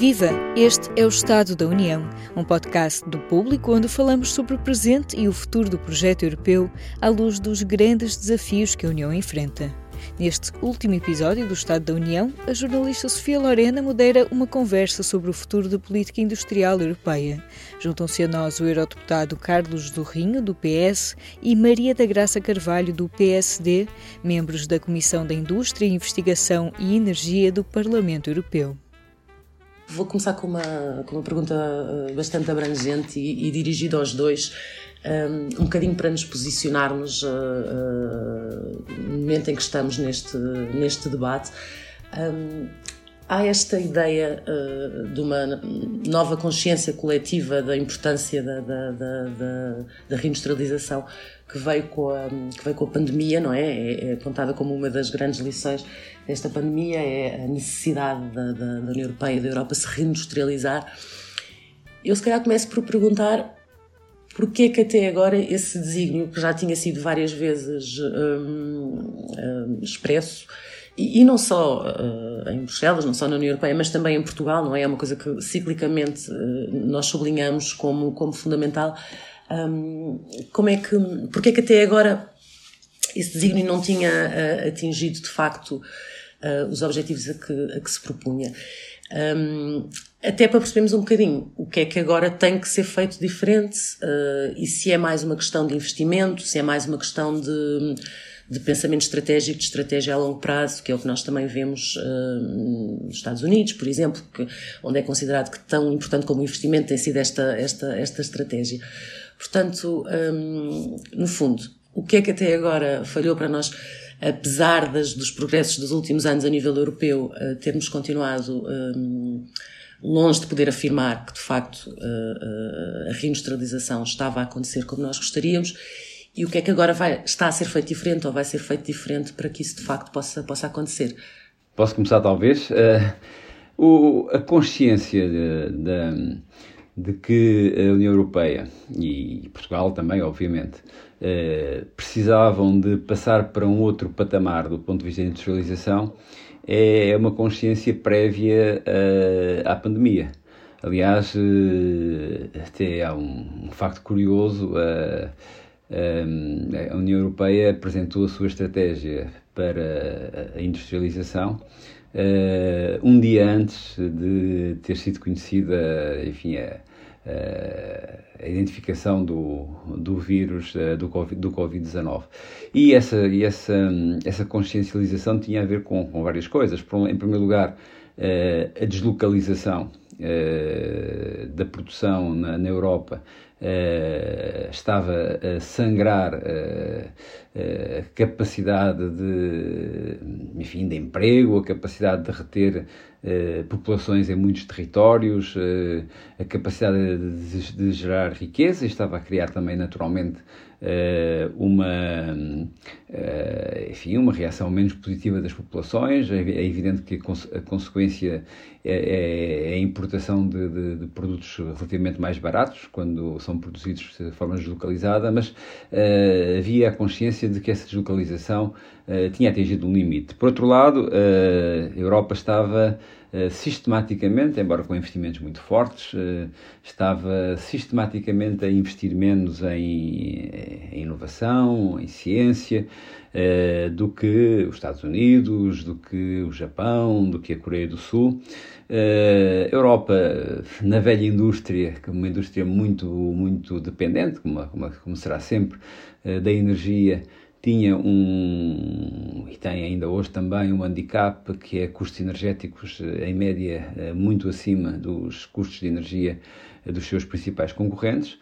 Viva! Este é o Estado da União, um podcast do público onde falamos sobre o presente e o futuro do projeto europeu à luz dos grandes desafios que a União enfrenta. Neste último episódio do Estado da União, a jornalista Sofia Lorena modera uma conversa sobre o futuro da política industrial europeia. Juntam-se a nós o eurodeputado Carlos Zorrinho, do PS, e Maria da Graça Carvalho, do PSD, membros da Comissão da Indústria, Investigação e Energia do Parlamento Europeu. Vou começar com uma, com uma pergunta eh, bastante abrangente e, e dirigida aos dois, um, um bocadinho para nos posicionarmos uh, uh, no momento em que estamos neste, neste debate. Um, há esta ideia uh, de uma nova consciência coletiva da importância da, da, da, da, reindustrialização que veio, com a, que veio com a pandemia, não é? é? É apontada como uma das grandes lições desta pandemia, é a necessidade da, da, da União Europeia e da Europa se reindustrializar. Eu se calhar começo por perguntar porque é que até agora esse desígnio, que já tinha sido várias vezes hum, hum, expresso, e, não só uh, em Bruxelas, não só na União Europeia, mas também em Portugal, não é? É uma coisa que ciclicamente uh, nós sublinhamos como, como fundamental. Um, como é que, porque é que até agora esse desígnio não tinha uh, atingido de facto os objetivos a que, a que se propunha? Um, até para percebermos um bocadinho o que é que agora tem que ser feito diferente e se é mais uma questão de investimento, se é mais uma questão de, de pensamento estratégico, de estratégia a longo prazo, que é o que nós também vemos uh, nos Estados Unidos, por exemplo, que, onde é considerado que tão importante como o investimento tem sido esta, esta, esta estratégia. Portanto, um, no fundo, o que é que até agora falhou para nós? apesar das, dos progressos dos últimos anos a nível europeu, uh, termos continuado um, longe de poder afirmar que, de facto, uh, a reindustrialização estava a acontecer como nós gostaríamos e o que é que agora vai, está a ser feito diferente ou vai ser feito diferente para que isso, de facto, possa, possa acontecer? Posso começar, talvez? O, a consciência de, de, de que a União Europeia e Portugal também, obviamente, eh, precisavam de passar para um outro patamar do ponto de vista da industrialização é uma consciência prévia uh, à pandemia. Aliás, uh, até há um, um facto curioso: a União Europeia apresentou a sua estratégia para a industrialização um dia antes de ter sido conhecida, enfim, a a identificação do, do vírus eh, do Covid-19. Do COVID e essa, e essa, essa consciencialização tinha a ver com, com várias coisas. Em primeiro lugar, eh, a deslocalização da produção na, na Europa estava a sangrar a capacidade de, enfim, de emprego, a capacidade de reter eh, populações em muitos territórios, eh, a capacidade de, de, gerar riqueza, estava a criar também naturalmente eh, uma, enfim, uma reação menos positiva das populações. É, é evidente que a, consequência é, é, é a importação de, de, de, produtos relativamente mais baratos, quando são produzidos de forma deslocalizada, mas havia a consciência de que essa deslocalização tinha atingido um limite. Por outro lado, a Europa estava sistematicamente, embora com investimentos muito fortes, estava sistematicamente a investir menos em, em inovação, em ciência, eh, do que os Estados Unidos, do que o Japão, do que a Coreia do Sul. A Europa, na velha indústria, que é uma indústria muito, muito dependente, como, como, como será sempre, da energia, tinha um, e tem ainda hoje também, um handicap que é custos energéticos eh, em média eh, muito acima dos custos de energia eh, dos seus principais concorrentes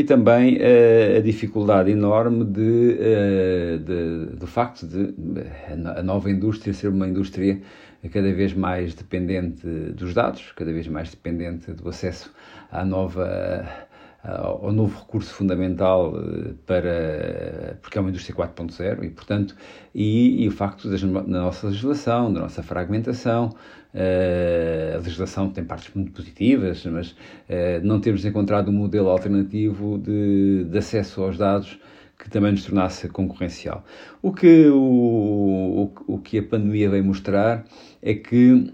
e também uh, a dificuldade enorme de, uh, de, do facto de a nova indústria ser uma indústria cada vez mais dependente dos dados, cada vez mais dependente do acesso à nova ao novo recurso fundamental eh, para porque é uma indústria 4.0 e portanto e, e, o facto da nossa legislação da nossa fragmentação uh, a legislação tem partes muito positivas mas uh, não temos encontrado um modelo alternativo de, de acesso aos dados que também nos tornasse concorrencial. O que, o, o, o que a pandemia veio mostrar é que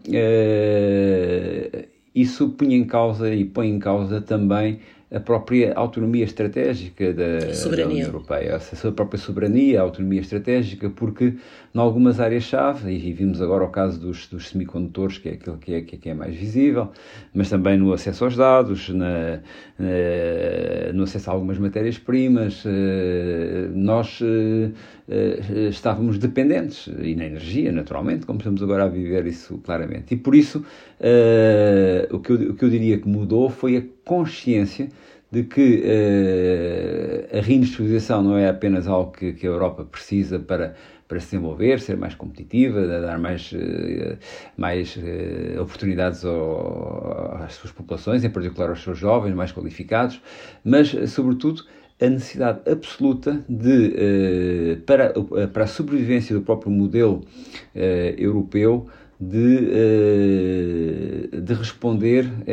isso punha em causa e põe em causa também a própria autonomia estratégica da, da, União Europeia, a sua própria soberania, a autonomia estratégica, porque em algumas áreas-chave, e vimos agora o caso dos, dos semicondutores, que é aquele que é, que é mais visível, mas também no acesso aos dados, na, na, no acesso a algumas matérias-primas, eh, nós eh, eh, estávamos dependentes, e na energia, naturalmente, como estamos agora a viver isso claramente. E por isso, o, que eu, o que eu diria que mudou foi a consciência de que uh, a reindustrialização não é apenas algo que, que, a Europa precisa para, para se desenvolver, ser mais competitiva, dar mais, uh, mais uh, oportunidades ao, às suas populações, em particular aos seus jovens mais qualificados, mas, sobretudo, a necessidade absoluta de, para, para a sobrevivência do próprio modelo europeu, de, eh, de responder a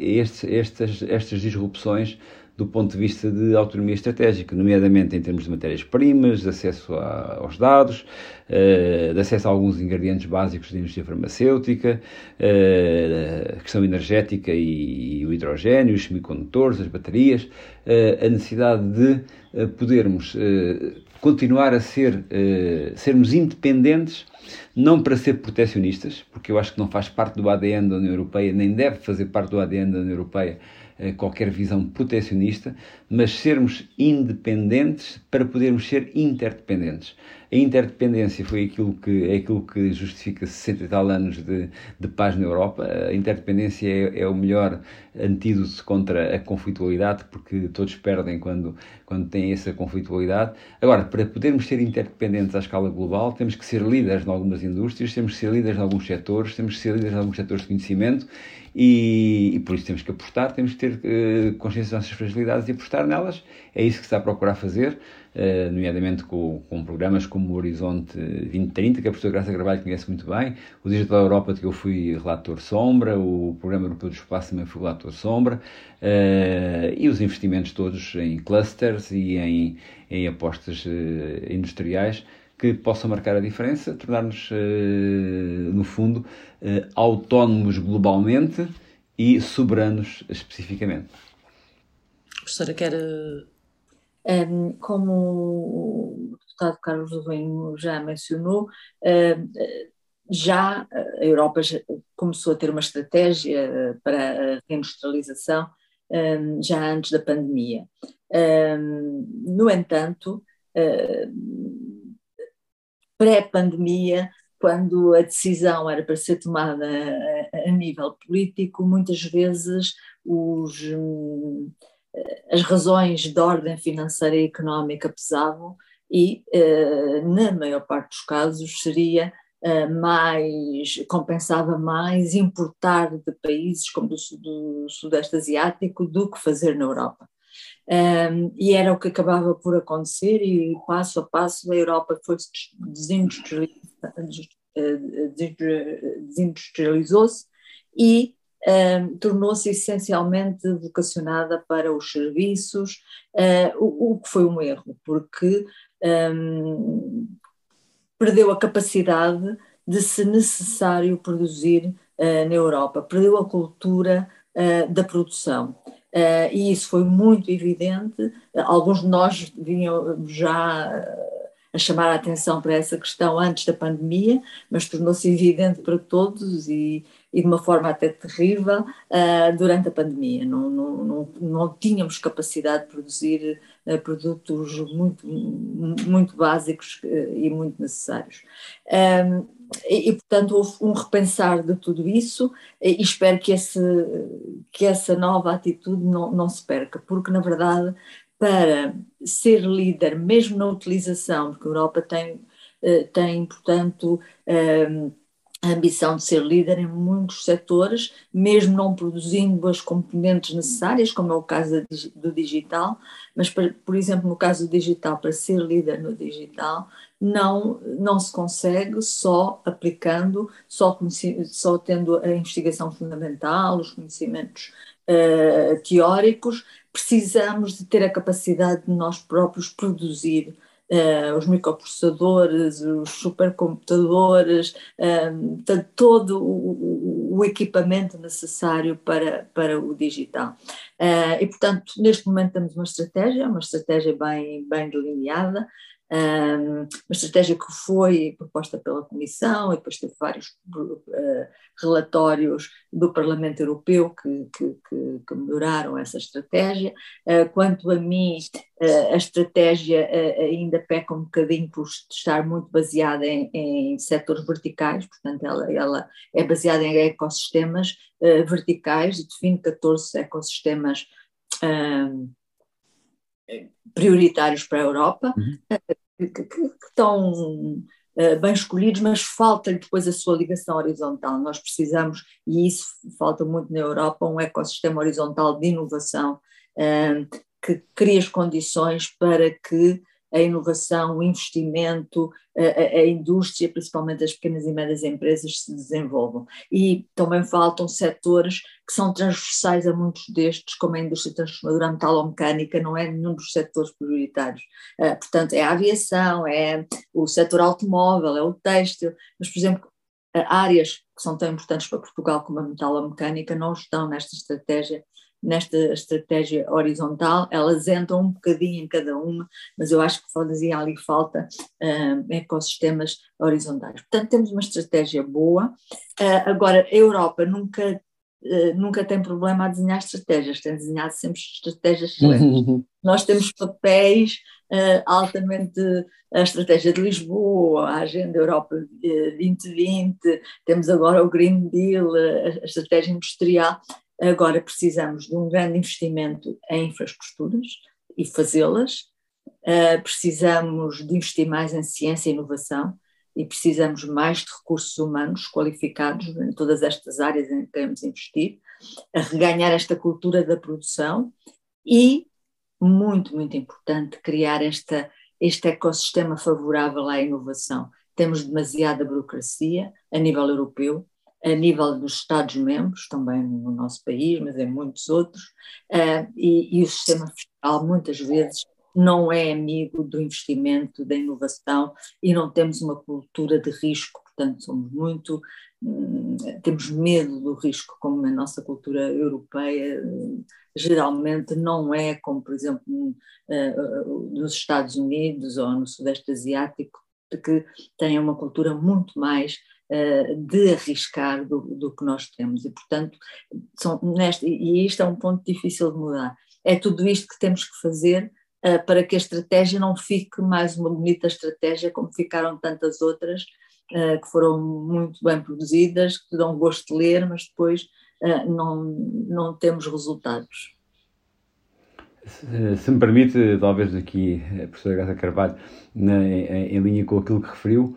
estes, estas, estas disrupções do ponto de vista de autonomia estratégica, nomeadamente em termos de matérias-primas, de acesso a, aos dados, uh, de acesso a alguns ingredientes básicos da indústria farmacêutica, a questão energética e, o hidrogênio, os semicondutores, as baterias, a necessidade de podermos continuar a ser, sermos independentes não para ser protecionistas, porque eu acho que não faz parte do ADN da União Europeia, nem deve fazer parte do ADN da União Europeia eh, qualquer visão protecionista, mas sermos independentes para podermos ser interdependentes. A interdependência foi aquilo que, é aquilo que justifica 60 e tal anos de, de paz na Europa. A interdependência é, é, o melhor antídoto contra a conflitualidade, porque todos perdem quando, quando têm essa conflitualidade. Agora, para podermos ser interdependentes à escala global, temos que ser líderes em algumas indústrias, temos que ser líderes em alguns setores, temos que ser líderes em alguns setores de conhecimento e, e, por isso temos que apostar, temos que ter uh, consciência das nossas fragilidades e apostar nelas. É isso que se está a procurar fazer, uh, nomeadamente com, com, programas como o Horizonte 2030, que a professora Graça Gravalho conhece muito bem, o Digital Europa, de que eu fui relator sombra, o Programa Europeu do Espaço também fui relator sombra, uh, e os investimentos todos em clusters e em, em apostas industriais que possam marcar a diferença, tornar-nos, eh, no fundo, eh, autónomos globalmente e soberanos especificamente. Professora, quer. Um, como o deputado Carlos Lourenço já mencionou, um, já a Europa já começou a ter uma estratégia para a reindustrialização um, já antes da pandemia. no entanto, pré-pandemia, quando a decisão era para ser tomada a, a nível político, muitas vezes os, hum, as razões de ordem financeira e económica pesavam e, eh, na maior parte dos casos, seria eh, mais, compensava mais importar de países como do, do Sudeste Asiático do que fazer na Europa. Um, e era o que acabava por acontecer, e passo a passo a Europa foi desindustrializou-se e tornou-se essencialmente vocacionada para os serviços, uh, o, o, que foi um erro, porque um, perdeu a capacidade de, se necessário, produzir uh, na Europa, perdeu a cultura uh, da produção. E isso foi muito evidente. alguns de nós vinham já a chamar a atenção para essa questão antes da pandemia, mas tornou-se evidente para todos e, e, de uma forma até terrível uh, durante a pandemia. Não, não, não, não, tínhamos capacidade de produzir produtos muito, muito básicos e muito necessários. Um, e, portanto, houve um repensar de tudo isso e espero que, esse, que essa nova atitude não, não se perca, porque, na verdade, para ser líder, mesmo na utilização, porque a Europa tem, eh, tem portanto, eh, a ambição de ser líder em muitos setores, mesmo não produzindo as componentes necessárias, como é o caso do digital, mas, por exemplo, no caso do digital, para ser líder no digital, não, não se consegue só aplicando, só, só tendo a investigação fundamental, os conhecimentos uh, teóricos, precisamos de ter a capacidade de nós próprios produzir Uh, os microprocessadores, os supercomputadores, uh, todo o, o, o equipamento necessário para, para o digital. Uh, e, portanto, neste momento temos uma estratégia, uma estratégia bem, bem delineada, uma estratégia que foi proposta pela Comissão e depois teve vários uh, relatórios do Parlamento Europeu que, que, que, melhoraram essa estratégia. Uh, quanto a mim, uh, a estratégia ainda peca um bocadinho por estar muito baseada em, em setores verticais, portanto, ela, ela é baseada em ecossistemas verticais define 14 ecossistemas prioritários para a Europa, uhum. que, que, que, estão uh, bem escolhidos, mas falta-lhe depois a sua ligação horizontal. Nós precisamos, e isso falta muito na Europa, um ecossistema horizontal de inovação uh, que crie as condições para que a inovação, o investimento, a, a, indústria, principalmente as pequenas e médias empresas, se desenvolvam. E também faltam setores que são transversais a muitos destes, como a indústria transformadora metalomecânica, não é nenhum dos setores prioritários. Uh, portanto, é a aviação, é o setor automóvel, é o têxtil, mas, por exemplo, áreas que são tão importantes para Portugal como a metalomecânica não estão nesta estratégia nesta estratégia horizontal, elas entram um bocadinho em cada uma, mas eu acho que fazia ali falta uh, ecossistemas horizontais. Portanto, temos uma estratégia boa. Uh, agora, a Europa nunca nunca tem problema a desenhar estratégias, tem desenhado sempre estratégias excelentes. Nós temos papéis uh, altamente, a estratégia de Lisboa, a Agenda Europa 2020, temos agora o Green Deal, a, a estratégia industrial, Agora precisamos de um grande investimento em infraestruturas e fazê-las, uh, precisamos de investir mais em ciência e inovação e precisamos mais de recursos humanos qualificados em todas estas áreas em que queremos investir, a reganhar esta cultura da produção e, muito, muito importante, criar esta, este ecossistema favorável à inovação. Temos demasiada burocracia a nível europeu, a nível dos Estados-membros, também no nosso país, mas em muitos outros, uh, e, e, o sistema fiscal muitas vezes não é amigo do investimento, da inovação e não temos uma cultura de risco, portanto somos muito, hum, temos medo do risco, como na nossa cultura europeia geralmente não é como, por exemplo, uh, nos Estados Unidos ou no Sudeste Asiático, que têm uma cultura muito mais uh, de arriscar do, do, que nós temos. E, portanto, são neste, e isto é um ponto difícil de mudar. É tudo isto que temos que fazer para que a estratégia não fique mais uma bonita estratégia como ficaram tantas outras uh, que foram muito bem produzidas, que dão gosto de ler, mas depois não, não temos resultados. Se, me permite, talvez aqui, a professora Graça Carvalho, na, em, em, linha com aquilo que referiu,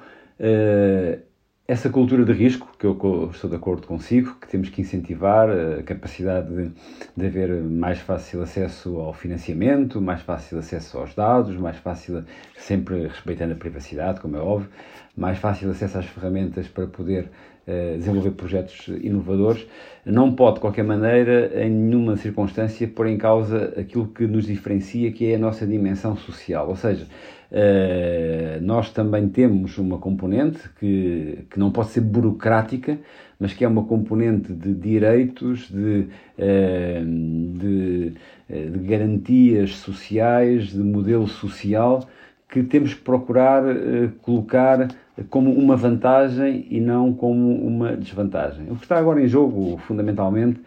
essa cultura de risco, que eu estou de acordo consigo, que temos que incentivar a capacidade de, de haver mais fácil acesso ao financiamento, mais fácil acesso aos dados, mais fácil, sempre respeitando a privacidade, como é óbvio, mais fácil acesso às ferramentas para poder desenvolver projetos inovadores, não pode, de qualquer maneira, em nenhuma circunstância, pôr em causa aquilo que nos diferencia, que é a nossa dimensão social. Ou seja, Uh, nós também temos uma componente que, que não pode ser burocrática, mas que é uma componente de direitos, de, uh, de, eh, de, garantias sociais, de modelo social, que temos que procurar uh, colocar como uma vantagem e não como uma desvantagem. O que está agora em jogo, fundamentalmente,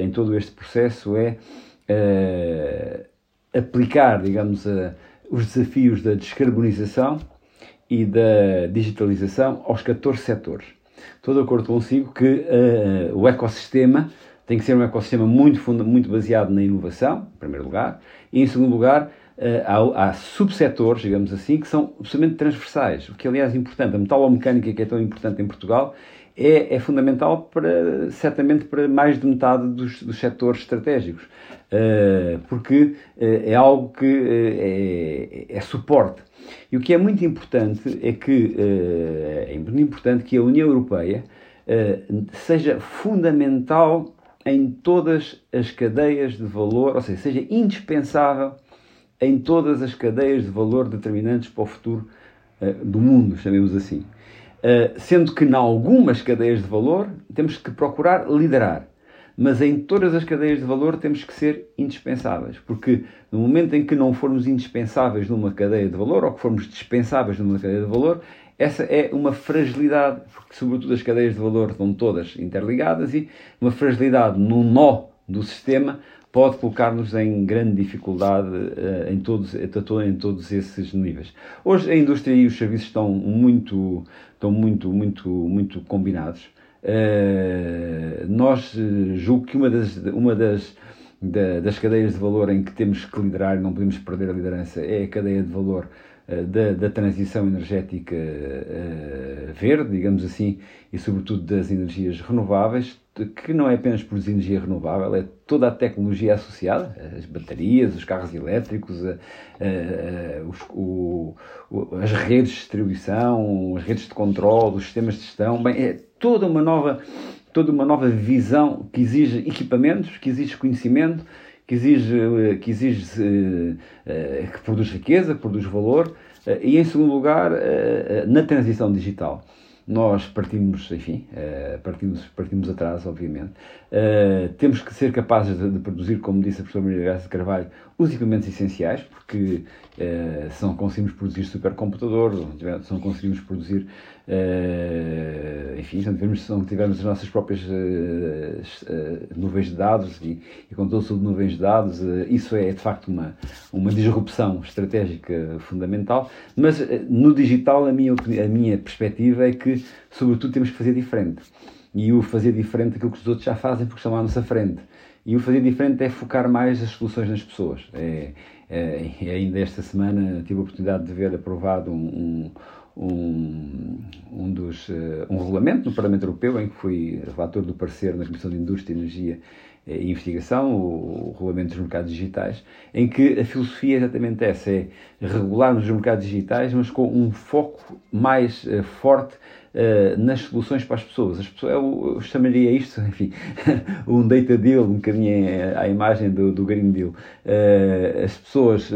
em todo este processo, é aplicar, digamos, os desafios da descarbonização e da digitalização aos 14 setores. Estou de acordo consigo que o ecossistema tem que ser um ecossistema muito, muito baseado na inovação, em primeiro lugar, e em segundo lugar, há, há subsetores, digamos assim, que são absolutamente transversais, o que aliás é importante. A metalomecânica, que é tão importante em Portugal, é, é, fundamental para, certamente, para mais de metade dos, dos setores estratégicos, uh, porque uh, é algo que é, é, suporte. E o que é muito importante é que é muito importante que a União Europeia seja fundamental em todas as cadeias de valor, ou seja, seja indispensável em todas as cadeias de valor determinantes para o futuro do mundo, chamemos assim. sendo que, em algumas cadeias de valor, temos que procurar liderar mas em todas as cadeias de valor temos que ser indispensáveis, porque no momento em que não formos indispensáveis numa cadeia de valor, ou que formos dispensáveis numa cadeia de valor, essa é uma fragilidade, porque sobretudo as cadeias de valor estão todas interligadas e uma fragilidade no nó do sistema pode colocar-nos em grande dificuldade uh, em, todos, em todos esses níveis. Hoje a indústria e os serviços estão muito, estão muito, muito, muito combinados. Uh, nós julgo que uma das, uma das, da, das cadeias de valor em que temos que liderar e não podemos perder a liderança é a cadeia de valor da, da, transição energética verde, digamos assim, e sobretudo das energias renováveis, que não é apenas produzir energia renovável, é toda a tecnologia associada, as baterias, os carros elétricos, os, o, as redes de distribuição, as redes de controle, os sistemas de gestão, bem, é toda uma nova, toda uma nova visão que exige equipamentos, que exige conhecimento, que exige, que, exige uh, que produz riqueza, que produz valor, uh, e em segundo lugar, na transição digital nós partimos, enfim, partimos, partimos atrás, obviamente. Temos que ser capazes de, de, produzir, como disse a professora Maria Graça de Carvalho, os equipamentos essenciais, porque se não conseguimos produzir supercomputadores, se não conseguimos produzir, enfim, se não, tivermos, se não tivermos as nossas próprias nuvens de dados e, e controle sobre nuvens de dados, isso é de facto uma, uma disrupção estratégica fundamental. Mas no digital, a minha, a minha perspectiva é que, sobretudo, temos que fazer diferente e o fazer diferente daquilo que os outros já fazem porque estão à nossa frente. E o fazer diferente é focar mais as soluções nas pessoas. É, é, ainda esta semana tive a oportunidade de ver aprovado um, um, um, dos, uh, um regulamento no Parlamento Europeu em que fui relator do parecer na Comissão de Indústria, Energia e Investigação, o, o Regulamento dos Mercados Digitais, em que a filosofia é exatamente essa, é regularmos os mercados digitais, mas com um foco mais uh, forte uh, nas soluções para as pessoas. As pessoas eu, eu chamaria isto, enfim, um data deal, um bocadinho à imagem do, do Green Deal. Uh, as pessoas,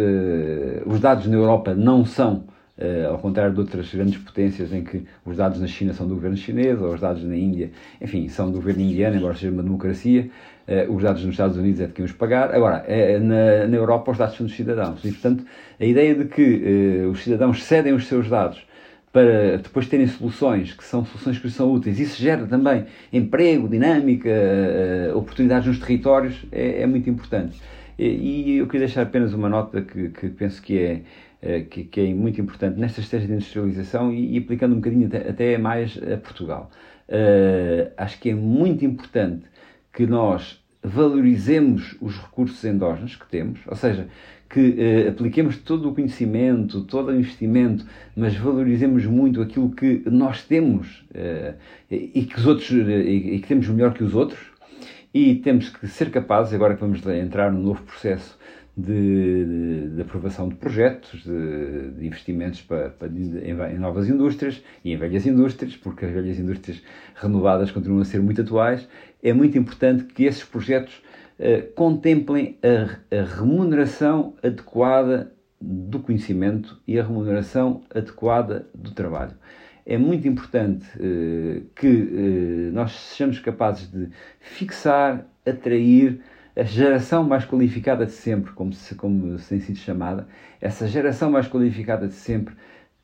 os dados na Europa não são Uh, ao contrário de outras grandes potências em que os dados na China são do governo chinês, ou os dados na Índia, enfim, são do governo indiano, embora seja uma democracia, uh, os dados nos Estados Unidos é de quem os pagar. Agora, uh, na, na Europa os dados são dos cidadãos. E, portanto, a ideia de que os cidadãos cedem os seus dados para depois terem soluções que são soluções que são úteis. Isso gera também emprego, dinâmica, uh, oportunidades nos territórios, é, é muito importante. E, e, eu queria deixar apenas uma nota que, que penso que é, uh, que, que, é muito importante nesta estratégia de industrialização e, e, aplicando um bocadinho até, até mais a Portugal. Uh, acho que é muito importante que nós valorizemos os recursos endógenos que temos, ou seja, que eh, apliquemos todo o conhecimento, todo o investimento, mas valorizemos muito aquilo que nós temos eh, e que os outros e que temos melhor que os outros e temos que ser capazes agora que vamos entrar num novo processo de, de, de aprovação de projetos, de, de investimentos para, para em, em, novas indústrias e em velhas indústrias, porque as velhas indústrias renovadas continuam a ser muito atuais. É muito importante que esses projetos eh, contemplem a, a, remuneração adequada do conhecimento e a remuneração adequada do trabalho. É muito importante uh, que uh, nós sejamos capazes de fixar, atrair a geração mais qualificada de sempre, como, se, como tem sido chamada. Essa geração mais qualificada de sempre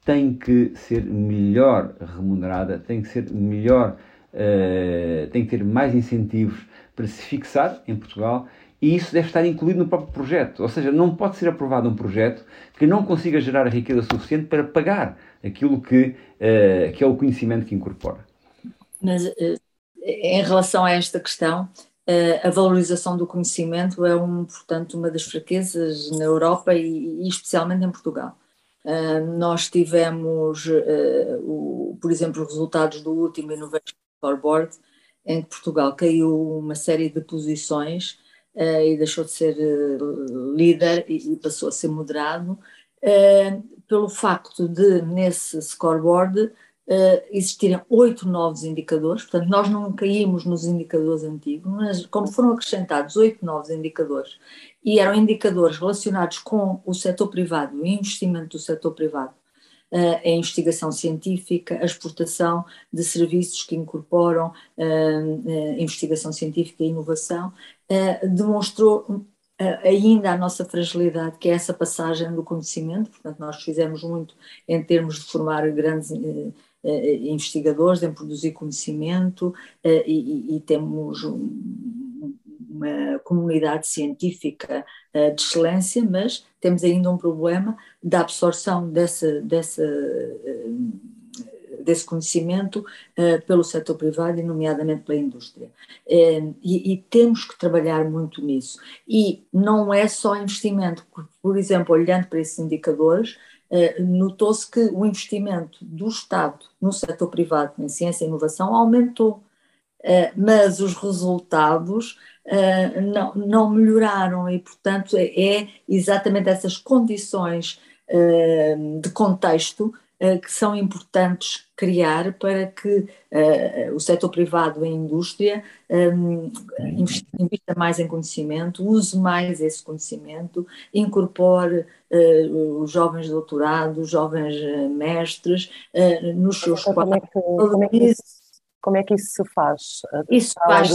tem que ser melhor remunerada, tem que ser melhor, uh, tem que ter mais incentivos para se fixar em Portugal e isso deve estar incluído no próprio projeto. Ou seja, não pode ser aprovado um projeto que não consiga gerar riqueza suficiente para pagar aquilo que, uh, que é o conhecimento que incorpora. Mas, uh, em relação a esta questão, uh, a valorização do conhecimento é, um, portanto, uma das fraquezas na Europa e, e especialmente em Portugal. nós tivemos, o, por exemplo, os resultados do último Innovation Scoreboard, em que Portugal caiu uma série de posições e deixou de ser uh, líder e, passou a ser moderado, uh, pelo facto de, nesse scoreboard, existirem oito novos indicadores, portanto, nós não caímos nos indicadores antigos, mas como foram acrescentados oito novos indicadores, e eram indicadores relacionados com o setor privado, o investimento do setor privado, a investigação científica, a exportação de serviços que incorporam investigação científica e inovação, demonstrou ainda a nossa fragilidade, que é essa passagem do conhecimento, portanto, nós fizemos muito em termos de formar grandes investigadores, em produzir conhecimento e, e temos uma comunidade científica uh, de excelência, mas temos ainda um problema da absorção dessa, dessa, uh, desse conhecimento uh, pelo setor privado e, nomeadamente, pela indústria. E, e, temos que trabalhar muito nisso. E não é só investimento, por exemplo, olhando para esses indicadores, notou-se que o investimento do Estado no setor privado em ciência e inovação aumentou. mas os resultados uh, não, não melhoraram e, portanto, é, é exatamente essas condições uh, de contexto uh, que são importantes criar para que o setor privado e a indústria um, invista mais em conhecimento, use mais esse conhecimento, incorpore os jovens doutorados, os jovens mestres nos seus como é, que, como, é que isso, como é que isso se faz? Isso faz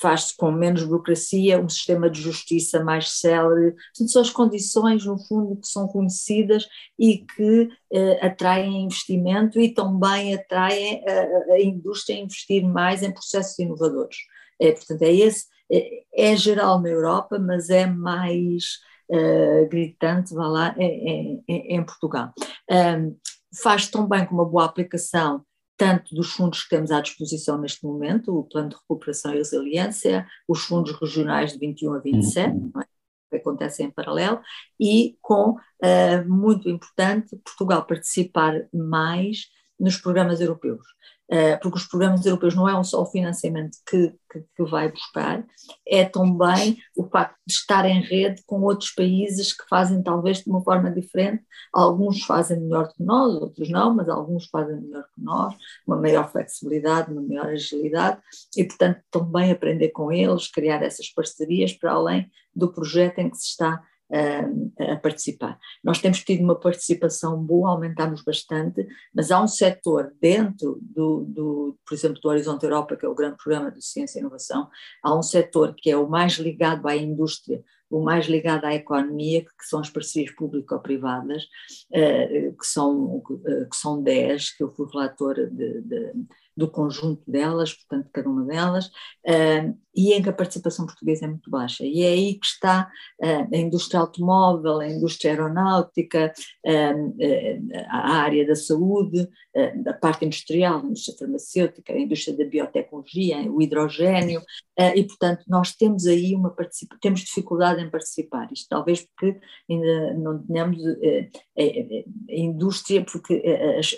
faz-se com menos burocracia, um sistema de justiça mais célere. são as condições, no fundo, que são conhecidas e que uh, atraem investimento e também atraem a, a, indústria a investir mais em processos inovadores. É, portanto, é esse, é, é geral na Europa, mas é mais uh, gritante, vá lá, em Portugal. Um, faz tão bem com uma boa aplicação tanto dos fundos que temos à disposição neste momento, o Plano de Recuperação e Resiliência, os fundos regionais de 21 a 27, uhum. é? que acontecem em paralelo, e com, uh, muito importante, Portugal participar mais nos programas europeus. Eh, porque os programas europeus não é só o financiamento que, que, que, vai buscar, é também o facto de estar em rede com outros países que fazem talvez de uma forma diferente. Alguns fazem melhor que nós, outros não, mas alguns fazem melhor que nós, uma maior flexibilidade, uma maior agilidade, e portanto também aprender com eles, criar essas parcerias para além do projeto em que se está a, a participar. Nós temos tido uma participação boa, aumentamos bastante, mas há um setor dentro do, do, por exemplo, do Horizonte Europa, que é o grande programa de ciência e inovação, há um setor que é o mais ligado à indústria, o mais ligado à economia, que são as parcerias público-privadas, eh, que são, eh, que são 10, que eu fui relator de, de do conjunto delas, portanto, cada uma delas, uh, e em que a participação portuguesa é muito baixa. E é aí que está uh, a indústria automóvel, a indústria aeronáutica, uh, a área da saúde, a parte industrial, a indústria farmacêutica, a indústria da biotecnologia, o hidrogênio, e, portanto, nós temos aí uma temos dificuldade em participar. Isto talvez porque ainda não tenhamos a indústria, porque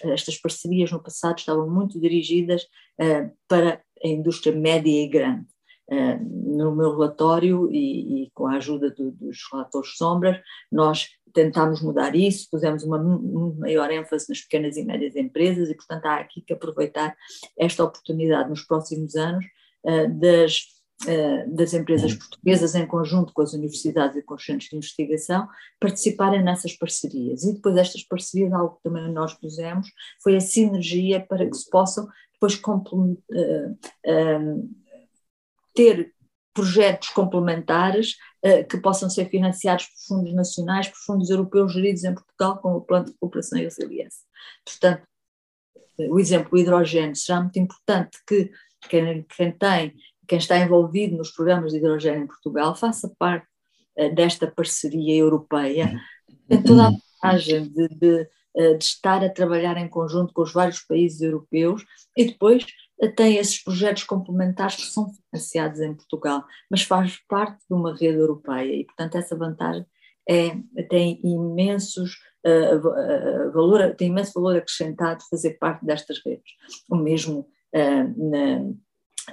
estas parcerias no passado estavam muito dirigidas uh, para a indústria média e grande. Uh, no meu relatório e, e com a ajuda do, dos relatores sombras, nós tentámos mudar isso, pusemos uma, maior ênfase nas pequenas e médias empresas e, portanto, há aqui que aproveitar esta oportunidade nos próximos anos uh, das das empresas portuguesas, em conjunto com as universidades e com os centros de investigação, participarem nessas parcerias. E depois destas parcerias, algo que também nós pusemos, foi a sinergia para que se possam depois uh, uh, ter projetos complementares uh, que possam ser financiados por fundos nacionais, por fundos europeus geridos em Portugal, como o Plano de Cooperação e Resiliência. Portanto, o exemplo do hidrogênio será muito importante que quem, quem tem, quem está envolvido nos programas de hidrogênio em Portugal faça parte desta parceria europeia, tem toda a vantagem de, de eh, de estar a trabalhar em conjunto com os vários países europeus e depois eh, tem esses projetos complementares que são financiados em Portugal, mas faz parte de uma rede europeia e, portanto, essa vantagem é, tem imensos uh, valor, tem imenso valor acrescentado fazer parte destas redes. O mesmo uh, na,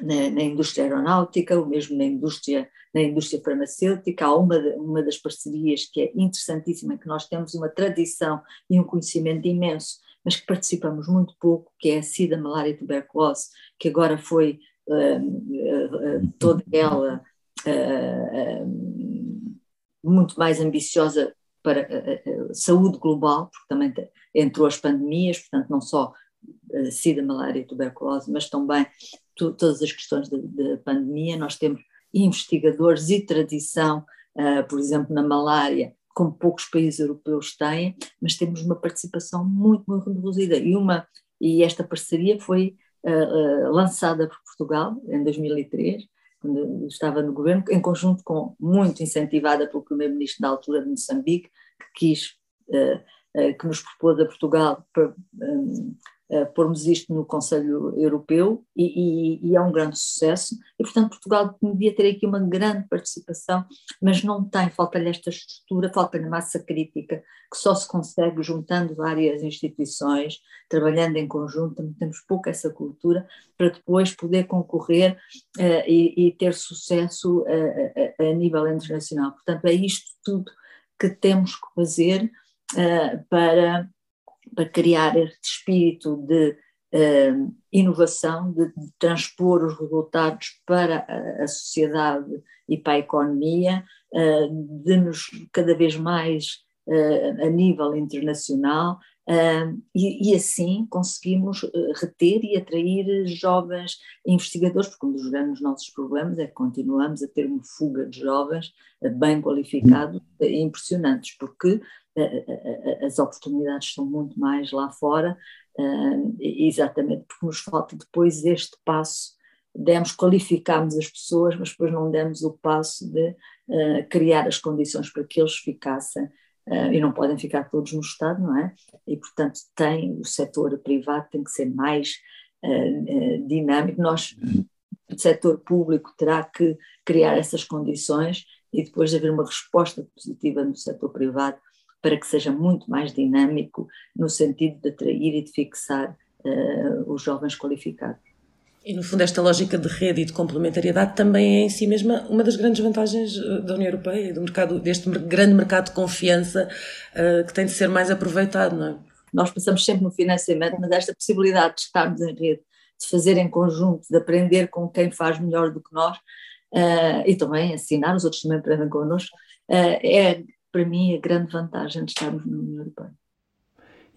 na, na, indústria aeronáutica, o mesmo na indústria, na indústria farmacêutica. Há uma, uma das parcerias que é interessantíssima, que nós temos uma tradição e um conhecimento imenso, mas que participamos muito pouco, que é a SIDA, malária e tuberculose, que agora foi uh, uh, toda ela uh, muito mais ambiciosa para a, saúde global, porque também entrou as pandemias, portanto, não só SIDA, malária e tuberculose, mas também todas as questões da pandemia. Nós temos investigadores e tradição, uh, por exemplo, na malária, como poucos países europeus têm, mas temos uma participação muito, muito reduzida. E, uma, e esta parceria foi uh, uh, lançada por Portugal em 2003, quando estava no governo, em conjunto com, muito incentivada pelo primeiro-ministro da altura de Moçambique, que quis, que nos propôs a Portugal um, uh, pormos isto no Conselho Europeu e, e, e, é um grande sucesso e portanto Portugal devia ter aqui uma grande participação, mas não tem, falta-lhe esta estrutura, falta-lhe massa crítica que só se consegue juntando várias instituições, trabalhando em conjunto, temos pouco essa cultura para depois poder concorrer uh, e, e, ter sucesso uh, a, a, nível internacional. Portanto é isto tudo que temos que fazer para para criar este espírito de uh, inovação, de, de, transpor os resultados para a, a sociedade e para a economia, uh, de nos cada vez mais a nível internacional. E, e, assim conseguimos reter e atrair jovens investigadores, porque um dos grandes nossos problemas é que continuamos a ter uma fuga de jovens bem qualificados, impressionantes, porque as oportunidades são muito mais lá fora, exatamente porque nos falta depois este passo. Demos, qualificámos as pessoas, mas depois não demos o passo de criar as condições para que eles ficassem e não podem ficar todos no Estado, não é? E, portanto, tem o setor privado tem que ser mais dinâmico. Nós, o setor público, terá que criar essas condições e depois haver uma resposta positiva no setor privado para que seja muito mais dinâmico no sentido de atrair e de fixar uh, os jovens qualificados. E no fundo esta lógica de rede e de complementariedade também é em si mesma uma das grandes vantagens eh, da União Europeia, do mercado, deste grande mercado de confiança uh, que tem de ser mais aproveitado, não é? Nós pensamos sempre no financiamento, mas esta possibilidade de estarmos em rede, de fazer em conjunto, de aprender com quem faz melhor do que nós uh, e também ensinar, os outros também aprendem connosco, uh, é para mim, a grande vantagem de estarmos na União Europeia.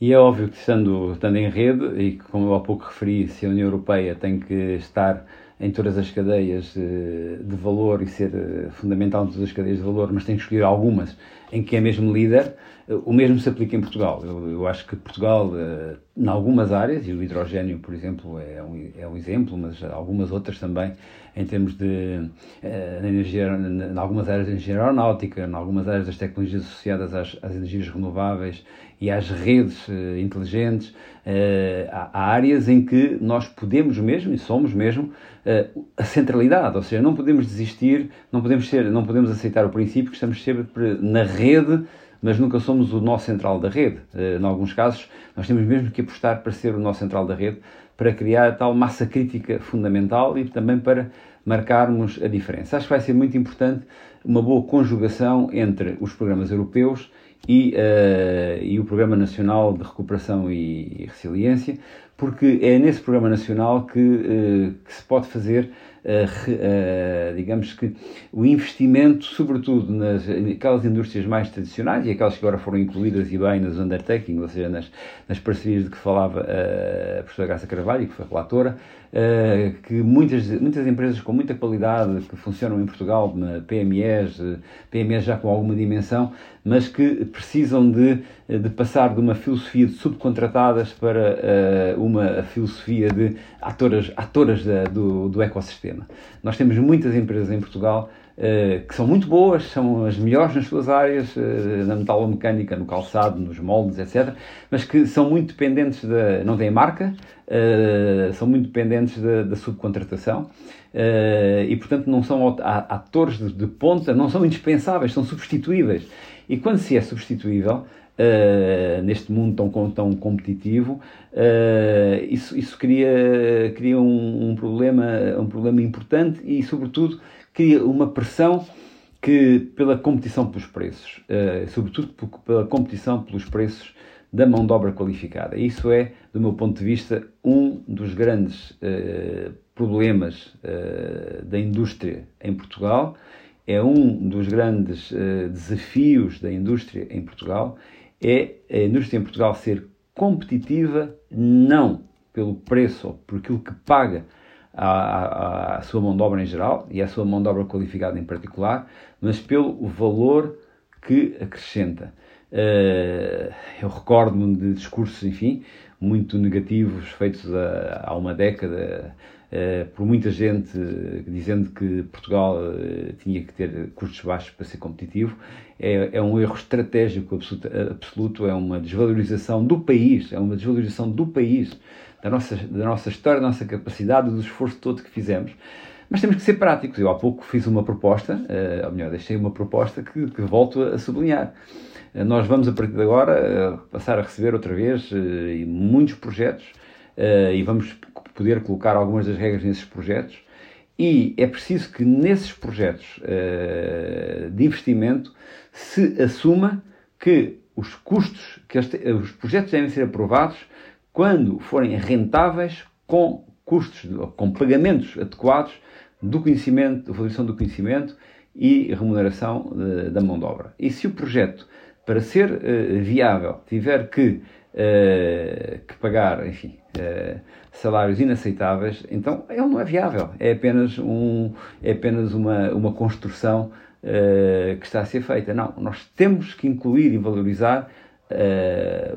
E é óbvio que, estando, estando em rede, e como eu há pouco referi, se a União Europeia tem que estar em todas as cadeias eh, de valor e ser eh, fundamental em todas as cadeias de valor, mas tem que escolher algumas em que é mesmo líder, o mesmo se aplica em Portugal. Eu, eu acho que Portugal, uh, em algumas áreas, e o hidrogênio, por exemplo, é um, é um exemplo, mas algumas outras também, em termos de uh, energia, em algumas áreas da engenharia aeronáutica, em algumas áreas das tecnologias associadas às, às energias renováveis e às redes uh, inteligentes, há, áreas em que nós podemos mesmo, e somos mesmo, a centralidade, ou seja, não podemos desistir, não podemos, ser, não podemos aceitar o princípio que estamos sempre na rede mas nunca somos o nó central da rede. Uh, em alguns casos, nós temos mesmo que apostar para ser o nó central da rede, para criar tal massa crítica fundamental e também para marcarmos a diferença. Acho que vai ser muito importante uma boa conjugação entre os programas europeus e, uh, e o Programa Nacional de Recuperação e Resiliência, porque é nesse Programa Nacional que, uh, que se pode fazer uh, digamos que o investimento, sobretudo nas aquelas indústrias mais tradicionais e aquelas que agora foram incluídas e bem nas undertaking, ou seja, nas, nas parcerias de que falava a professora Graça Carvalho, que foi relatora, que muitas, muitas empresas com muita qualidade que funcionam em Portugal, PMEs, PMEs já com alguma dimensão, mas que precisam de, de passar de uma filosofia de subcontratadas para uh, uma filosofia de atoras, atoras da, do, do ecossistema. Nós temos muitas empresas em Portugal Uh, que são muito boas, são as melhores nas suas áreas, uh, na metalomecânica, no calçado, nos moldes, etc., mas que são muito dependentes da. não têm marca, uh, são muito dependentes da, da subcontratação e, portanto, não são atores de, de, ponta, não são indispensáveis, são substituíveis. E quando se é substituível, neste mundo tão, tão competitivo, isso, isso cria, cria um, um, problema, um problema importante e, sobretudo, cria uma pressão que, pela competição pelos preços, uh, sobretudo pela competição pelos preços da mão de obra qualificada. Isso é, do meu ponto de vista, um dos grandes uh, problemas uh, da indústria em Portugal é um dos grandes uh, desafios da indústria em Portugal, é a indústria em Portugal ser competitiva não pelo preço ou por aquilo que paga à, à, sua mão de obra em geral e à sua mão de obra qualificada em particular, mas pelo valor que acrescenta. Uh, eu recordo-me de discursos, enfim, muito negativos feitos há, uma década por muita gente dizendo que Portugal uh, tinha que ter custos baixos para ser competitivo. É, é um erro estratégico absoluto, é uma desvalorização do país, é uma desvalorização do país, da nossa, da nossa história, da nossa capacidade, do esforço todo que fizemos. Mas temos que ser práticos. Eu há pouco fiz uma proposta, ou melhor, deixei uma proposta que, que volto a sublinhar. Nós vamos, a partir de agora, passar a receber outra vez muitos projetos e vamos poder colocar algumas das regras nesses projetos. E é preciso que nesses projetos de investimento se assuma que os custos, que os projetos devem ser aprovados quando forem rentáveis com custos, com pagamentos adequados do conhecimento, da valorização do conhecimento e remuneração de, da mão de obra. E se o projeto, para ser uh, viável, tiver que, uh, que pagar, enfim, uh, salários inaceitáveis, então ele não é viável. É apenas, um, é apenas uma, uma construção que está a ser feita. Não, nós temos que incluir e valorizar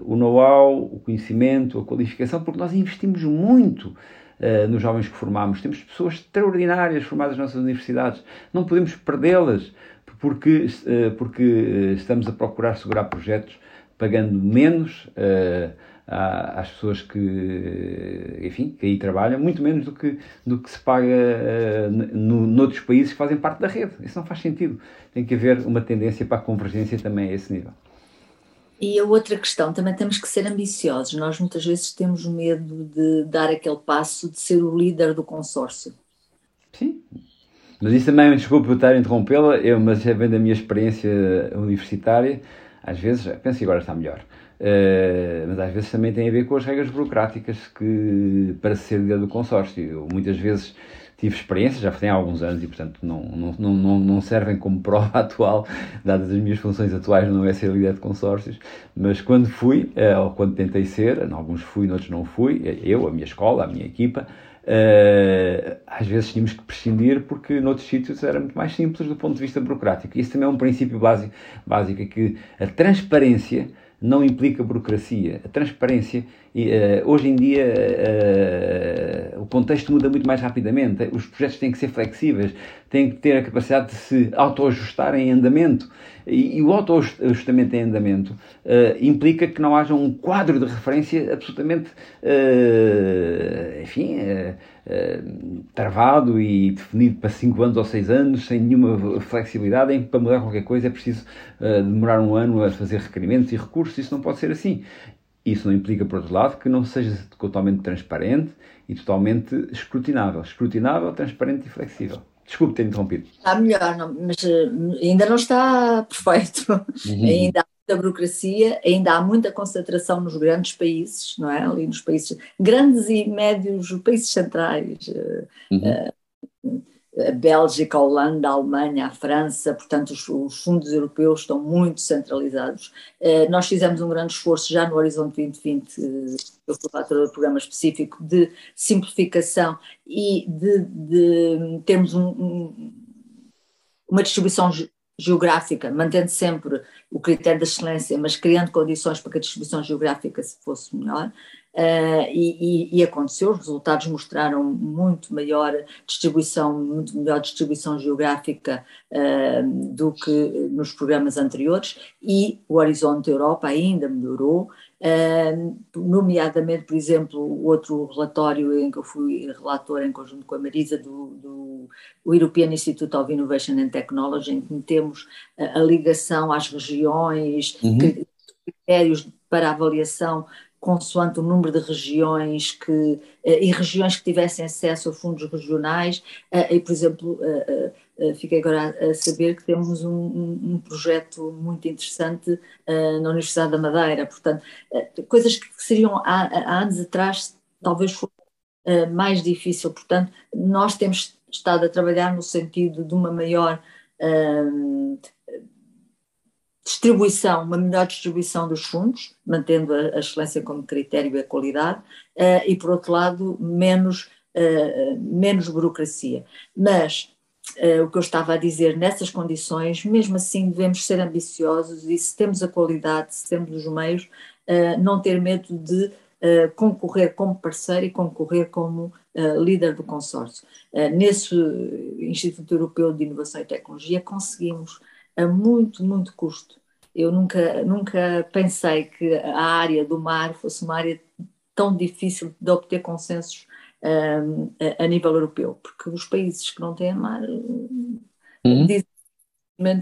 o know-how, o conhecimento, a qualificação, porque nós investimos muito uh, nos jovens que formamos. Temos pessoas extraordinárias formadas nas nossas universidades. Não podemos perdê-las porque, uh, porque estamos a procurar segurar projetos pagando menos uh, às pessoas que, enfim, que aí trabalham, muito menos do que, do que se paga uh, no, noutros países que fazem parte da rede. Isso não faz sentido. Tem que haver uma tendência para a convergência também a esse nível. E a outra questão, também temos que ser ambiciosos. Nós muitas vezes temos medo de dar aquele passo de ser o líder do consórcio. Sim. Mas isso também, desculpe por estar a interrompê-la, eu, mas é vem da minha experiência universitária, às vezes, penso que agora está melhor, uh, mas às vezes também tem a ver com as regras burocráticas que, para ser líder do consórcio, eu, muitas vezes tive experiência, já tem há alguns anos e, portanto, não, não, não, não servem como prova atual, dadas as minhas funções atuais, não é ser líder de consórcios, mas quando fui, eh, ou quando tentei ser, em alguns fui, em outros não fui, eh, eu, a minha escola, a minha equipa, Uh, às vezes tínhamos que prescindir porque noutros sítios era muito mais simples do ponto de vista burocrático. Isso também é um princípio básico, básico é que a transparência não implica burocracia. A transparência, uh, hoje em dia, uh, o contexto muda muito mais rapidamente. Os projetos têm que ser flexíveis, têm que ter a capacidade de se autoajustar em andamento. E, o autoajustamento em andamento uh, implica que não haja um quadro de referência absolutamente, enfim, travado e definido para 5 anos ou 6 anos, sem nenhuma flexibilidade, em que para mudar qualquer coisa é preciso demorar um ano a fazer requerimentos e recursos. Isso não pode ser assim. Isso não implica, por outro lado, que não seja totalmente transparente e totalmente escrutinável. Escrutinável, transparente e flexível. Desculpe ter interrompido. Está melhor, não, mas eh, ainda não está perfeito. Uhum. Ainda muita burocracia, ainda há muita concentração nos grandes países, não é? Ali nos países grandes e médios, países centrais. Eh, uhum. Uh, a Bélgica, a Holanda, a Alemanha, a França, portanto, os, os fundos europeus estão muito centralizados. Uh, nós fizemos um grande esforço já no Horizonte 2020, uh, eu fui relatora do programa específico, de simplificação e de, de termos um, um, uma distribuição geográfica, mantendo sempre o critério da excelência, mas criando condições para que a distribuição geográfica fosse melhor. Uh, e, e, aconteceu, os resultados mostraram muito maior distribuição, muito melhor distribuição geográfica uh, do que nos programas anteriores e o Horizonte Europa ainda melhorou, nomeadamente, por exemplo, o outro relatório em que eu fui relator em conjunto com a Marisa do, do European Institute of Innovation and Technology, em que temos a ligação às regiões, uhum. critérios para avaliação consoante o número de regiões que, eh, e regiões que tivessem acesso a fundos regionais, eh, e por exemplo, eh, fiquei agora a saber que temos um, um projeto muito interessante na Universidade da Madeira, portanto, coisas que seriam há, há anos atrás talvez fosse mais difícil, portanto, nós temos estado a trabalhar no sentido de uma maior distribuição, uma melhor distribuição dos fundos, mantendo a, a excelência como critério e a qualidade, uh, e por outro lado, menos, uh, menos burocracia. Mas uh, o que eu estava a dizer, nessas condições, mesmo assim devemos ser ambiciosos e se temos a qualidade, se temos os meios, não ter medo de concorrer como parceiro e concorrer como líder do consórcio. nesse Instituto Europeu de Inovação e Tecnologia conseguimos a muito, muito custo. Eu nunca, nunca pensei que a área do mar fosse uma área tão difícil de obter consensos um, a, a, nível europeu, porque os países que não têm mar, uhum. dizem,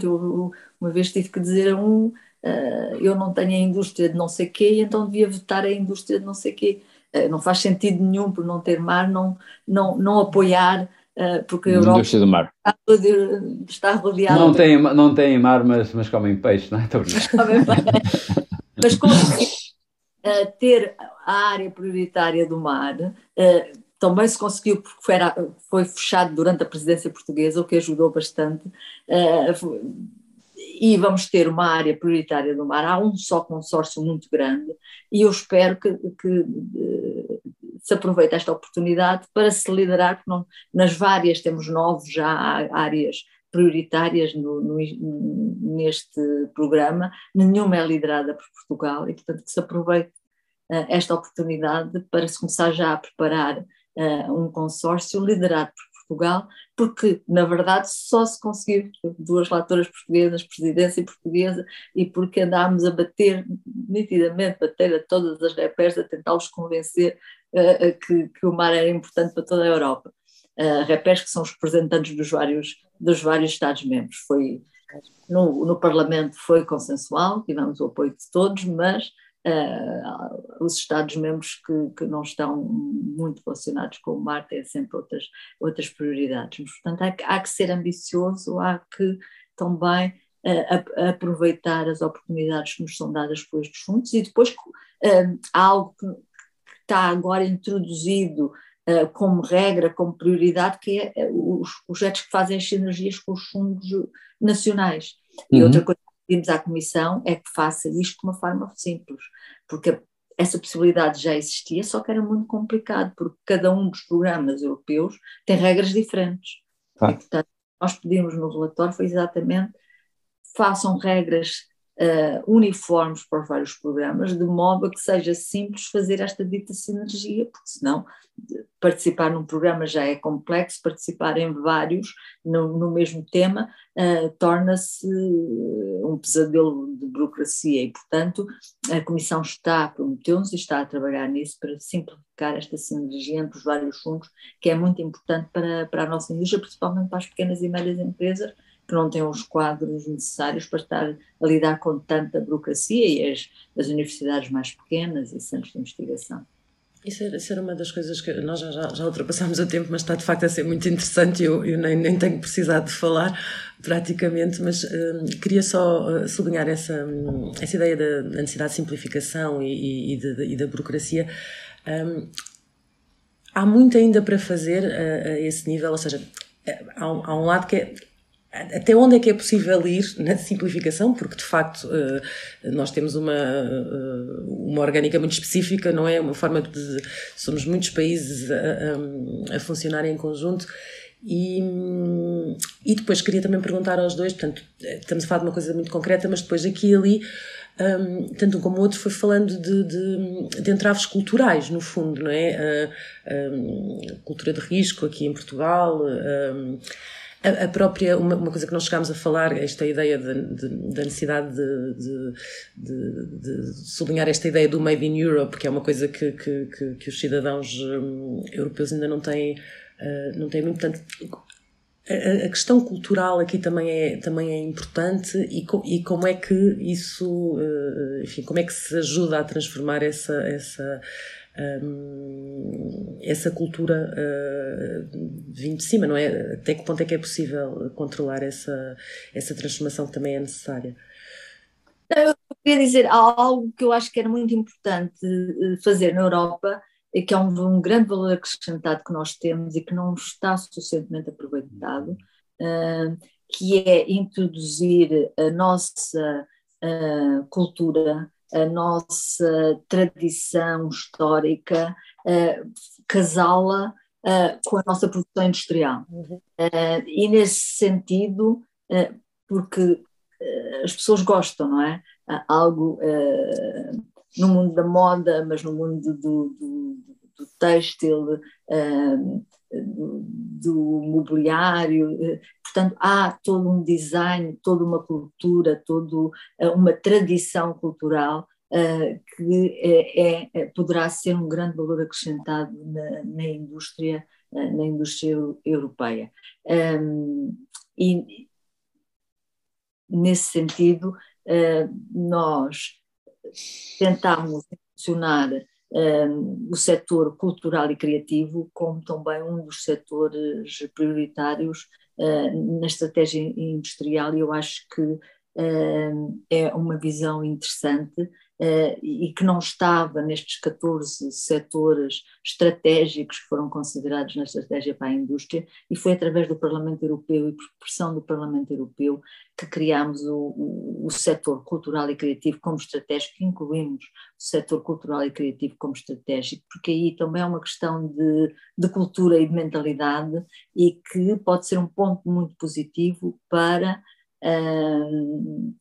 eu uma vez tive que dizer a um, uh, eu não tenho a indústria de não sei quê, então devia vetar a indústria de não sei quê. Uh, não faz sentido nenhum por não ter mar, não, não, não apoiar eh, porque a Europa do mar. está rodeada. Não tem, não tem mar, mas, mas comem peixe, não é? mas conseguir uh, ter a área prioritária do mar uh, também se conseguiu porque foi, foi, fechado durante a presidência portuguesa, o que ajudou bastante. Uh, e vamos ter uma área prioritária do mar. Há um só consórcio muito grande e eu espero que, que se aproveita esta oportunidade para se liderar, porque não, nas várias temos nove já áreas prioritárias no, no, neste programa, nenhuma é liderada por Portugal e, portanto, que se aproveite uh, esta oportunidade para se começar já a preparar uh, um consórcio liderado por Portugal, porque, na verdade, só se conseguiu duas relatoras portuguesas, presidência portuguesa, e porque andámos a bater, nitidamente, bater a todas as repés, a tentá-los convencer uh, que, que, o mar era importante para toda a Europa. Uh, repés que são os representantes dos vários, dos vários Estados-membros. Foi no, no Parlamento foi consensual, tivemos o apoio de todos, mas Uh, os Estados-membros que, que, não estão muito relacionados com o mar têm sempre outras, outras prioridades. Mas, portanto, há que, há que ser ambicioso, há que também uh, aproveitar as oportunidades que nos são dadas por estes fundos e depois uh, há algo que, que está agora introduzido como regra, como prioridade, que é os projetos que fazem as sinergias com os fundos nacionais. Uhum. E outra coisa pedimos à Comissão é que faça isto de uma forma simples, porque essa possibilidade já existia, só que era muito complicado, porque cada um dos programas europeus tem regras diferentes. Ah. E, portanto, nós pedimos no relatório foi exatamente façam regras uh, uniformes para os vários programas, de modo a que seja simples fazer esta dita sinergia, porque senão participar num programa já é complexo, participar em vários no, no mesmo tema uh, torna-se um pesadelo de burocracia e, portanto, a Comissão está, prometeu-nos e está a trabalhar nisso para simplificar esta sinergia entre os vários fundos, que é muito importante para, para a nossa indústria, principalmente para as pequenas e médias empresas, que não têm os quadros necessários para estar a lidar com tanta burocracia e as, as universidades mais pequenas e centros de investigação. Isso era, isso era, uma das coisas que nós já, já, ultrapassámos o tempo, mas está de facto a ser muito interessante e eu, eu nem, nem tenho precisado de falar praticamente, mas hum, queria só uh, sublinhar essa, hum, essa ideia da, da, necessidade de simplificação e, e, de, e da burocracia. Um, há muito ainda para fazer a, a esse nível, ou seja, há um, há um lado que é até onde é que é possível ir na simplificação, porque de facto eh, nós temos uma, eh, uma orgânica muito específica, não é? Uma forma de. Somos muitos países a, a, funcionar em conjunto. E, e depois queria também perguntar aos dois, portanto, estamos a falar de uma coisa muito concreta, mas depois aqui e ali, um, tanto um como o outro foi falando de, de, de entraves culturais, no fundo, não é? Uh, um, cultura de risco aqui em Portugal. Um, a, a própria, uma, uma, coisa que nós chegámos a falar, esta ideia de, de, da necessidade de, de, sublinhar esta ideia do Made in Europe, que é uma coisa que, que, que, que os cidadãos um, europeus ainda não têm, uh, não têm muito. Portanto, a, a, questão cultural aqui também é, também é importante e, co, e como é que isso, uh, enfim, como é que se ajuda a transformar essa, essa essa cultura uh, vindo de cima, não é? Até que ponto é que é possível controlar essa, essa transformação que também é necessária? Eu queria dizer algo que eu acho que era muito importante eh, fazer na Europa, que é um, um grande valor acrescentado que nós temos e que não está suficientemente aproveitado, uh, que é introduzir a nossa uh, cultura, a nossa tradição histórica, casá-la com a nossa produção industrial. Uhum. e nesse sentido, porque as pessoas gostam, não é? algo no mundo da moda, mas no mundo do, do, do têxtil, do mobiliário, eh, portanto há todo um design, toda uma cultura, toda eh, uma tradição cultural uh, que é, poderá ser um grande valor acrescentado na, na indústria, na indústria europeia. E nesse sentido, nós tentámos funcionar um, o setor cultural e criativo como também um dos setores prioritários uh, na estratégia industrial. E eu acho que uh, é uma visão interessante e que não estava nestes 14 setores estratégicos que foram considerados na estratégia para a indústria, e foi através do Parlamento Europeu e por pressão do Parlamento Europeu que criámos o, o, o setor cultural e criativo como estratégico, incluímos o setor cultural e criativo como estratégico, porque aí também é uma questão de, de cultura e de mentalidade e que pode ser um ponto muito positivo para uh,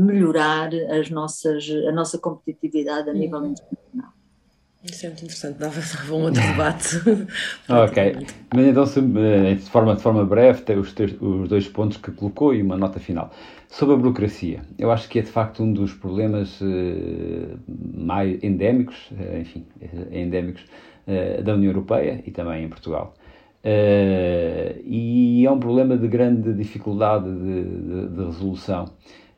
melhorar as nossas, a nossa competitividade a nível uhum. internacional. Isso é muito interessante, dava, dava um outro debate. ok, mas então eh, de forma, de forma breve tem os, os dois pontos que colocou e uma nota final. Sobre a burocracia, eu acho que é de facto um dos problemas uh, mais endémicos, uh, enfim, endémicos uh, da União Europeia e também em Portugal. e é um problema de grande dificuldade de, de, de resolução.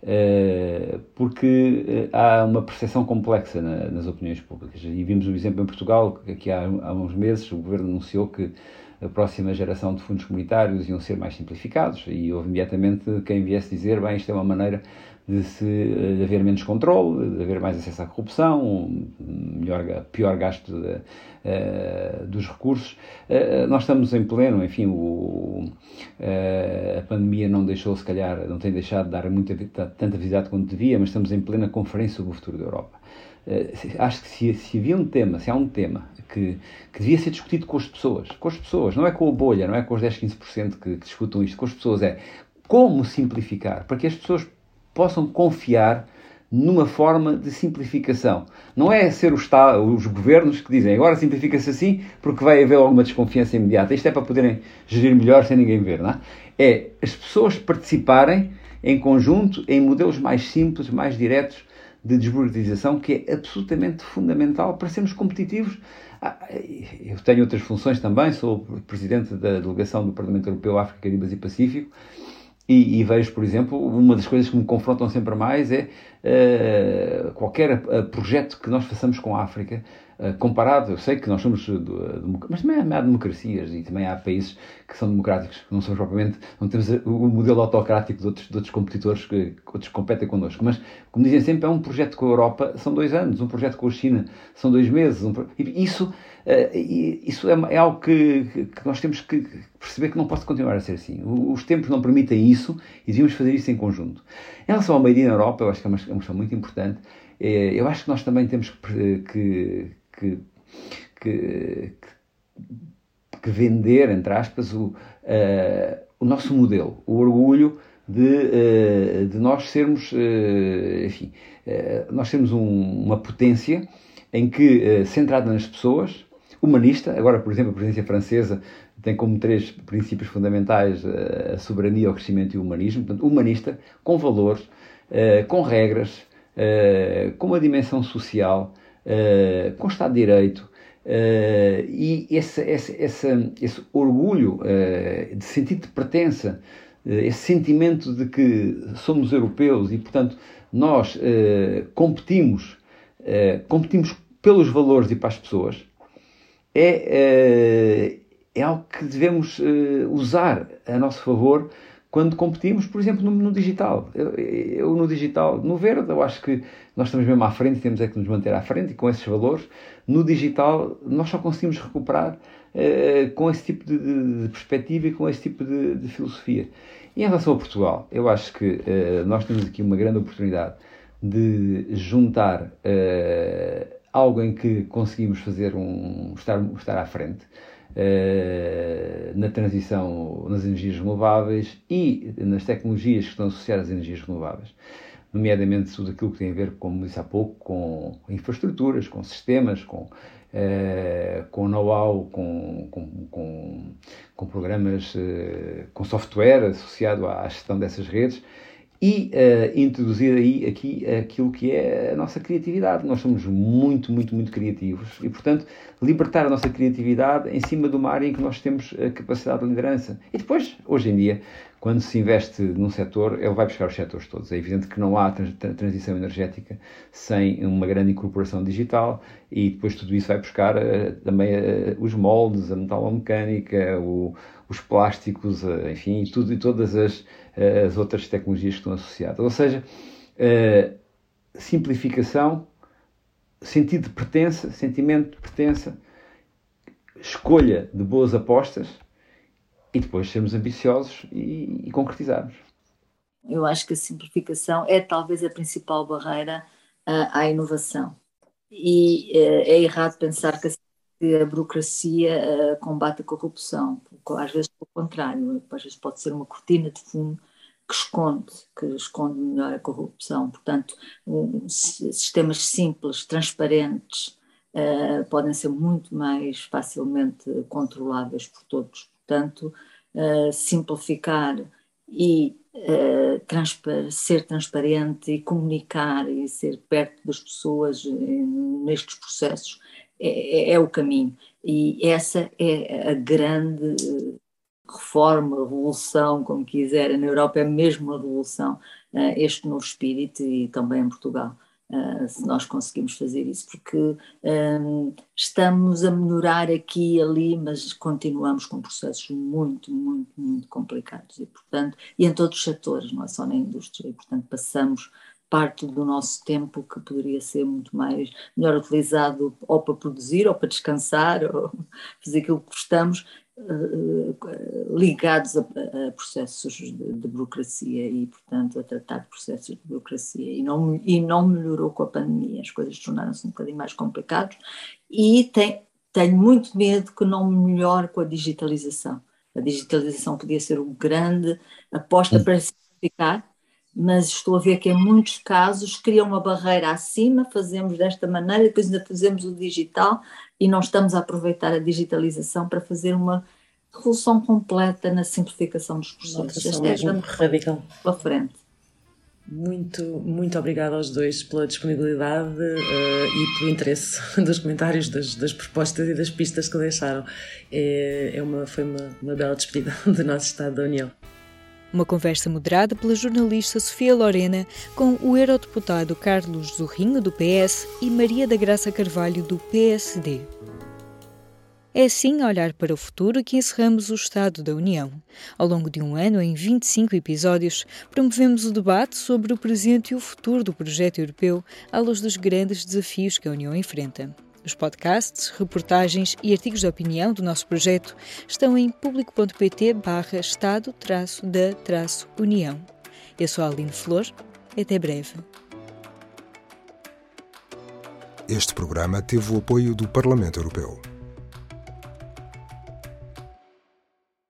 Eh, porque eh, há uma percepção complexa nas opiniões públicas. E vimos um exemplo em Portugal, que há, há uns meses o governo anunciou que a próxima geração de fundos comunitários iam ser mais simplificados e houve imediatamente quem viesse dizer, bem, isto é uma maneira de, se, de haver menos controle, de haver mais acesso à corrupção, um melhor, pior gasto de, uh, dos recursos. Uh, nós estamos em pleno, enfim, o, uh, a pandemia não deixou, se calhar, não tem deixado de dar muita, tanta visibilidade quanto devia, mas estamos em plena conferência sobre o futuro da Europa. acho que se, se havia um tema, se há um tema que, que devia ser discutido com as pessoas, com as pessoas, não é com a bolha, não é com os 10, 15% que, que discutam isto, com as pessoas, é como simplificar, para que as pessoas possam confiar numa forma de simplificação. Não é ser Estado, os governos que dizem agora simplifica-se assim porque vai haver alguma desconfiança imediata. Isto é para poderem gerir melhor sem ninguém ver, não é? É as pessoas participarem em conjunto em modelos mais simples, mais diretos de desburocratização, que é absolutamente fundamental para sermos competitivos. Ah, eu tenho outras funções também, sou presidente da delegação do Parlamento Europeu África, Caribas e Pacífico, e, e, vejo, por exemplo, uma das coisas que me confrontam sempre mais é uh, qualquer uh, projeto que nós façamos com a África, uh, comparado, eu sei que nós somos, mas também há, há, democracias e também há países que são democráticos, que não somos propriamente, não temos o modelo autocrático de outros, de outros competidores que, que outros competem connosco, mas, como dizem sempre, é um projeto com a Europa, são dois anos, um projeto com a China, são dois meses, um, isso Uh, isso é, é algo que, que, nós temos que perceber que não pode continuar a ser assim. Os tempos não permitem isso e devíamos fazer isso em conjunto. Em relação ao Made in Europa, eu acho que é uma, é questão muito importante. Eh, eu acho que nós também temos que, que, que, que vender, entre aspas, o, uh, o nosso modelo, o orgulho de, uh, de nós sermos, enfim, nós temos um, uma potência em que, centrada nas pessoas, humanista. Agora, por exemplo, a presidência francesa tem como três princípios fundamentais eh, a soberania, o crescimento e o humanismo. Portanto, humanista, com valores, eh, com regras, eh, com uma dimensão social, com Estado de Direito. E esse, esse, esse, esse orgulho de sentido de pertença, esse sentimento de que somos europeus e, portanto, nós competimos, competimos pelos valores e para as pessoas, é, é, é algo que devemos uh, usar a nosso favor quando competimos, por exemplo, no, no digital. Eu, eu, no digital, no verde, eu acho que nós estamos mesmo à frente, temos é que nos manter à frente e com esses valores. No digital, nós só conseguimos recuperar com esse tipo de, de, de, perspectiva e com esse tipo de, de, filosofia. E em relação a Portugal, eu acho que nós temos aqui uma grande oportunidade de juntar algo em que conseguimos fazer um estar, estar à frente uh, na transição nas energias renováveis e nas tecnologias que estão associadas às energias renováveis, nomeadamente tudo aquilo que tem a ver, como disse há pouco, com infraestruturas, com sistemas, com Uh, com know-how, com, com, com, com, programas, uh, com software associado à gestão dessas redes e uh, introduzir aí aqui aquilo que é a nossa criatividade. Nós somos muito, muito, muito criativos e, portanto, libertar a nossa criatividade em cima de uma área em que nós temos a capacidade de liderança. E depois, hoje em dia, quando se investe num setor, ele vai buscar os setores todos. É evidente que não há transição energética sem uma grande incorporação digital e depois tudo isso vai buscar uh, também uh, os moldes, a metalomecânica, o, os plásticos, uh, enfim, tudo e todas as, as outras tecnologias que estão associadas. Ou seja, simplificação, sentido de pertença, sentimento de pertença, escolha de boas apostas e depois sermos ambiciosos e, e concretizarmos. Eu acho que a simplificação é talvez a principal barreira uh, à inovação. E uh, é errado pensar que a, burocracia uh, combate a corrupção, às vezes pelo contrário, às vezes pode ser uma cortina de fumo que esconde, que esconde melhor a corrupção. Portanto, um, sistemas simples, transparentes, uh, podem ser muito mais facilmente controláveis por todos portanto, uh, simplificar e uh, ser transparente e comunicar e ser perto das pessoas nestes processos é, é, é, o caminho. E essa é a grande reforma, revolução, como quiserem, na Europa é mesmo uma revolução, este novo espírito e também em Portugal. Uh, se nós conseguimos fazer isso, porque um, estamos a melhorar aqui e ali, mas continuamos com processos muito, muito, muito complicados. E, portanto, e em todos os setores, não é só na indústria, e, portanto, passamos parte do nosso tempo que poderia ser muito mais melhor utilizado ou para produzir ou para descansar ou fazer aquilo que gostamos ligados a, a processos de, de, burocracia e, portanto, a tratar de processos de burocracia. E não, e não melhorou com a pandemia, as coisas tornaram-se um bocadinho mais complicadas. E tem, tenho muito medo que não melhore com a digitalização. A digitalização podia ser uma grande aposta para simplificar, mas estou a ver que em muitos casos cria uma barreira acima, fazemos desta maneira, depois ainda fazemos o digital e não estamos a aproveitar a digitalização para fazer uma revolução completa na simplificação dos processos. Esta é a radical. Pela frente. Muito, muito obrigada aos dois pela disponibilidade uh, e pelo interesse dos comentários, das, das, propostas e das pistas que deixaram. É, é uma, foi uma, uma bela despedida do nosso Estado da União. Uma conversa moderada pela jornalista Sofia Lorena com o eurodeputado Carlos Zorrinho, do PS, e Maria da Graça Carvalho, do PSD. É assim, a olhar para o futuro, que encerramos o Estado da União. Ao longo de um ano, em 25 episódios, promovemos o debate sobre o presente e o futuro do projeto europeu à luz dos grandes desafios que a União enfrenta. Os podcasts, reportagens e artigos de opinião do nosso projeto estão em público.pt barra Estado-da-União. Eu sou a Aline Flor. Até breve. Este programa teve o apoio do Parlamento Europeu.